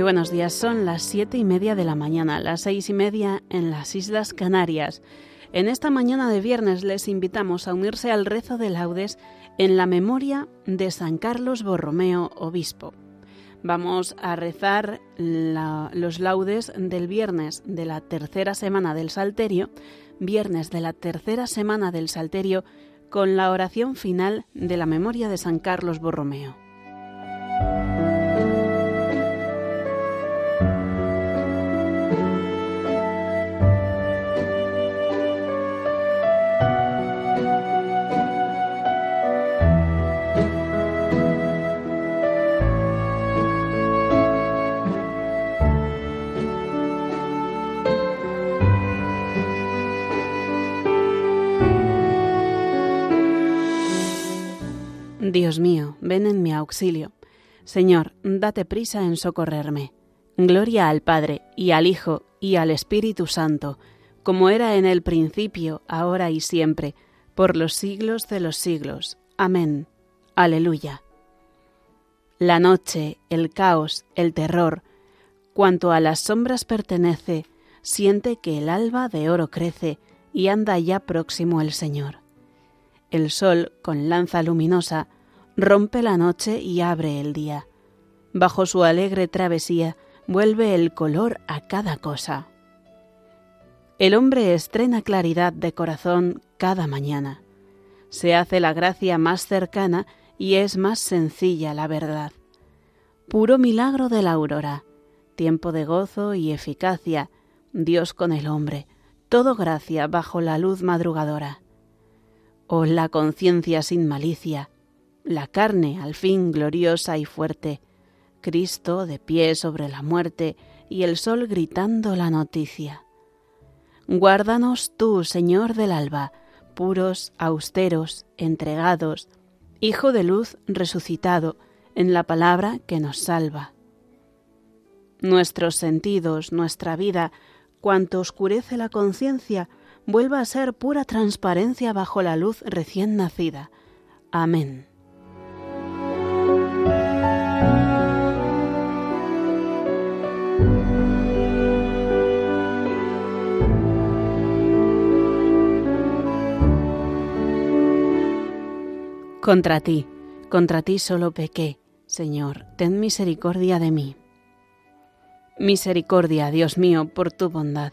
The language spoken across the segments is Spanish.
Buenos días, son las siete y media de la mañana, las seis y media en las Islas Canarias. En esta mañana de viernes les invitamos a unirse al rezo de laudes en la memoria de San Carlos Borromeo, obispo. Vamos a rezar los laudes del viernes de la tercera semana del Salterio, viernes de la tercera semana del Salterio, con la oración final de la memoria de San Carlos Borromeo. Dios mío, ven en mi auxilio. Señor, date prisa en socorrerme. Gloria al Padre, y al Hijo, y al Espíritu Santo, como era en el principio, ahora y siempre, por los siglos de los siglos. Amén. Aleluya. La noche, el caos, el terror, cuanto a las sombras pertenece, siente que el alba de oro crece y anda ya próximo el Señor. El sol, con lanza luminosa, rompe la noche y abre el día. Bajo su alegre travesía vuelve el color a cada cosa. El hombre estrena claridad de corazón cada mañana. Se hace la gracia más cercana y es más sencilla la verdad. Puro milagro de la aurora, tiempo de gozo y eficacia, Dios con el hombre, todo gracia bajo la luz madrugadora. Oh la conciencia sin malicia, la carne al fin gloriosa y fuerte, Cristo de pie sobre la muerte y el sol gritando la noticia. Guárdanos tú, Señor del alba, puros, austeros, entregados, Hijo de luz resucitado, en la palabra que nos salva. Nuestros sentidos, nuestra vida, cuanto oscurece la conciencia, vuelva a ser pura transparencia bajo la luz recién nacida. Amén. Contra ti, contra ti solo pequé, Señor, ten misericordia de mí. Misericordia, Dios mío, por tu bondad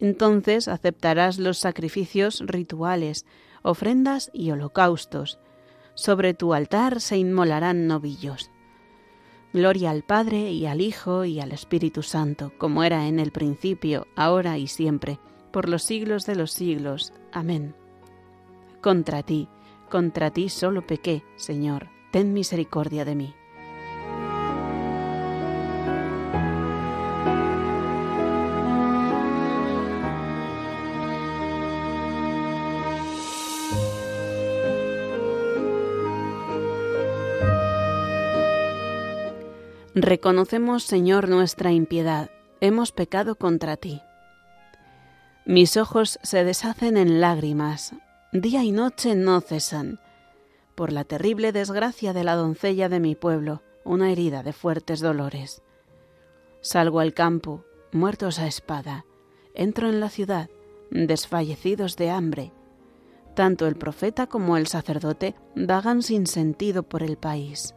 Entonces aceptarás los sacrificios rituales, ofrendas y holocaustos. Sobre tu altar se inmolarán novillos. Gloria al Padre y al Hijo y al Espíritu Santo, como era en el principio, ahora y siempre, por los siglos de los siglos. Amén. Contra ti, contra ti solo pequé, Señor, ten misericordia de mí. Reconocemos, Señor, nuestra impiedad. Hemos pecado contra ti. Mis ojos se deshacen en lágrimas, día y noche no cesan, por la terrible desgracia de la doncella de mi pueblo, una herida de fuertes dolores. Salgo al campo, muertos a espada, entro en la ciudad, desfallecidos de hambre. Tanto el profeta como el sacerdote vagan sin sentido por el país.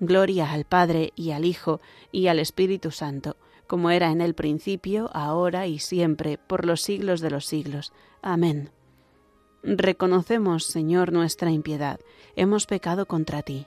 Gloria al Padre y al Hijo y al Espíritu Santo, como era en el principio, ahora y siempre, por los siglos de los siglos. Amén. Reconocemos, Señor, nuestra impiedad. Hemos pecado contra ti.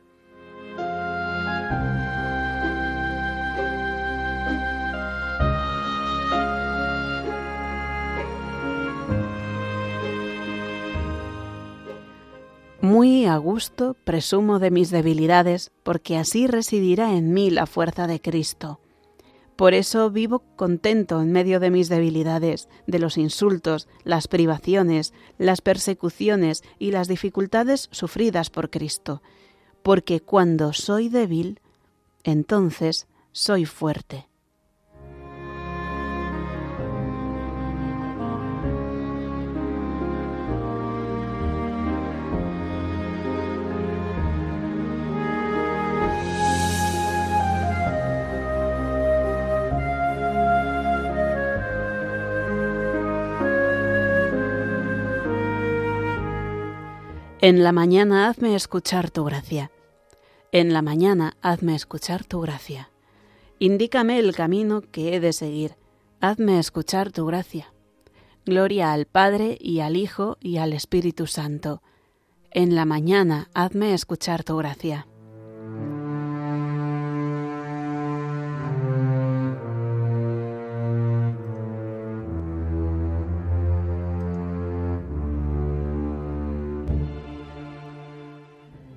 Muy a gusto presumo de mis debilidades, porque así residirá en mí la fuerza de Cristo. Por eso vivo contento en medio de mis debilidades, de los insultos, las privaciones, las persecuciones y las dificultades sufridas por Cristo, porque cuando soy débil, entonces soy fuerte. En la mañana hazme escuchar tu gracia. En la mañana hazme escuchar tu gracia. Indícame el camino que he de seguir. Hazme escuchar tu gracia. Gloria al Padre y al Hijo y al Espíritu Santo. En la mañana hazme escuchar tu gracia.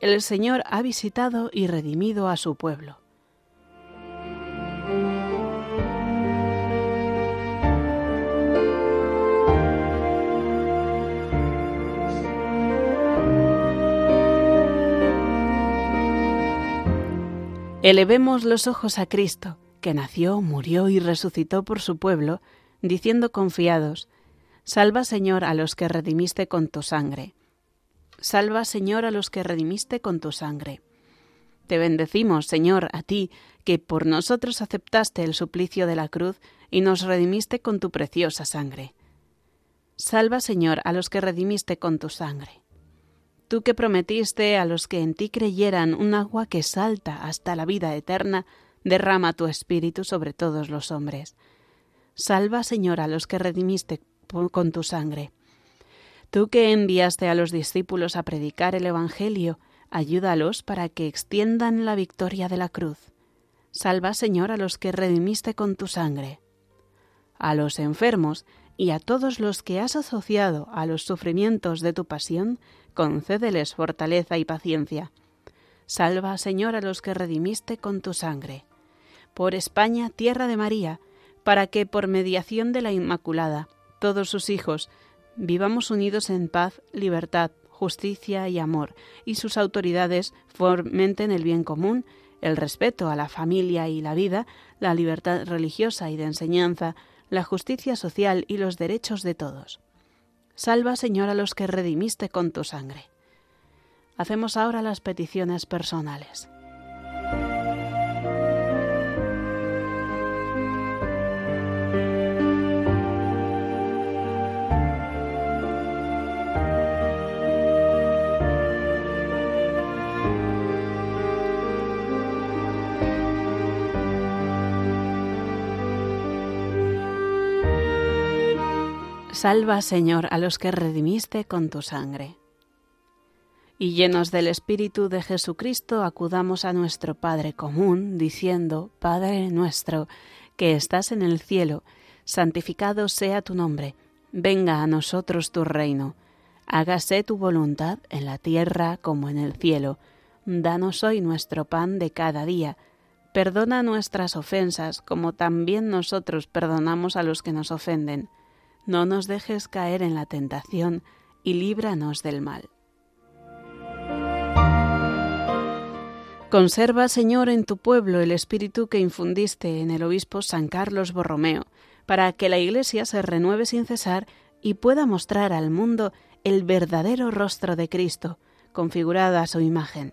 El Señor ha visitado y redimido a su pueblo. Elevemos los ojos a Cristo, que nació, murió y resucitó por su pueblo, diciendo confiados, Salva Señor a los que redimiste con tu sangre. Salva Señor a los que redimiste con tu sangre. Te bendecimos, Señor, a ti, que por nosotros aceptaste el suplicio de la cruz y nos redimiste con tu preciosa sangre. Salva, Señor, a los que redimiste con tu sangre tú que prometiste a los que en ti creyeran un agua que salta hasta la vida eterna, derrama tu espíritu sobre todos los hombres. Salva, Señor, a los que redimiste con tu sangre. Tú que enviaste a los discípulos a predicar el Evangelio, ayúdalos para que extiendan la victoria de la cruz. Salva, Señor, a los que redimiste con tu sangre. A los enfermos y a todos los que has asociado a los sufrimientos de tu pasión, concédeles fortaleza y paciencia. Salva, Señor, a los que redimiste con tu sangre. Por España, tierra de María, para que, por mediación de la Inmaculada, todos sus hijos, vivamos unidos en paz, libertad, justicia y amor, y sus autoridades fomenten el bien común, el respeto a la familia y la vida, la libertad religiosa y de enseñanza, la justicia social y los derechos de todos. Salva, Señor, a los que redimiste con tu sangre. Hacemos ahora las peticiones personales. Salva, Señor, a los que redimiste con tu sangre. Y llenos del Espíritu de Jesucristo, acudamos a nuestro Padre común, diciendo, Padre nuestro, que estás en el cielo, santificado sea tu nombre, venga a nosotros tu reino, hágase tu voluntad en la tierra como en el cielo. Danos hoy nuestro pan de cada día, perdona nuestras ofensas como también nosotros perdonamos a los que nos ofenden no nos dejes caer en la tentación y líbranos del mal. Conserva, Señor, en tu pueblo el espíritu que infundiste en el obispo San Carlos Borromeo, para que la Iglesia se renueve sin cesar y pueda mostrar al mundo el verdadero rostro de Cristo, configurada a su imagen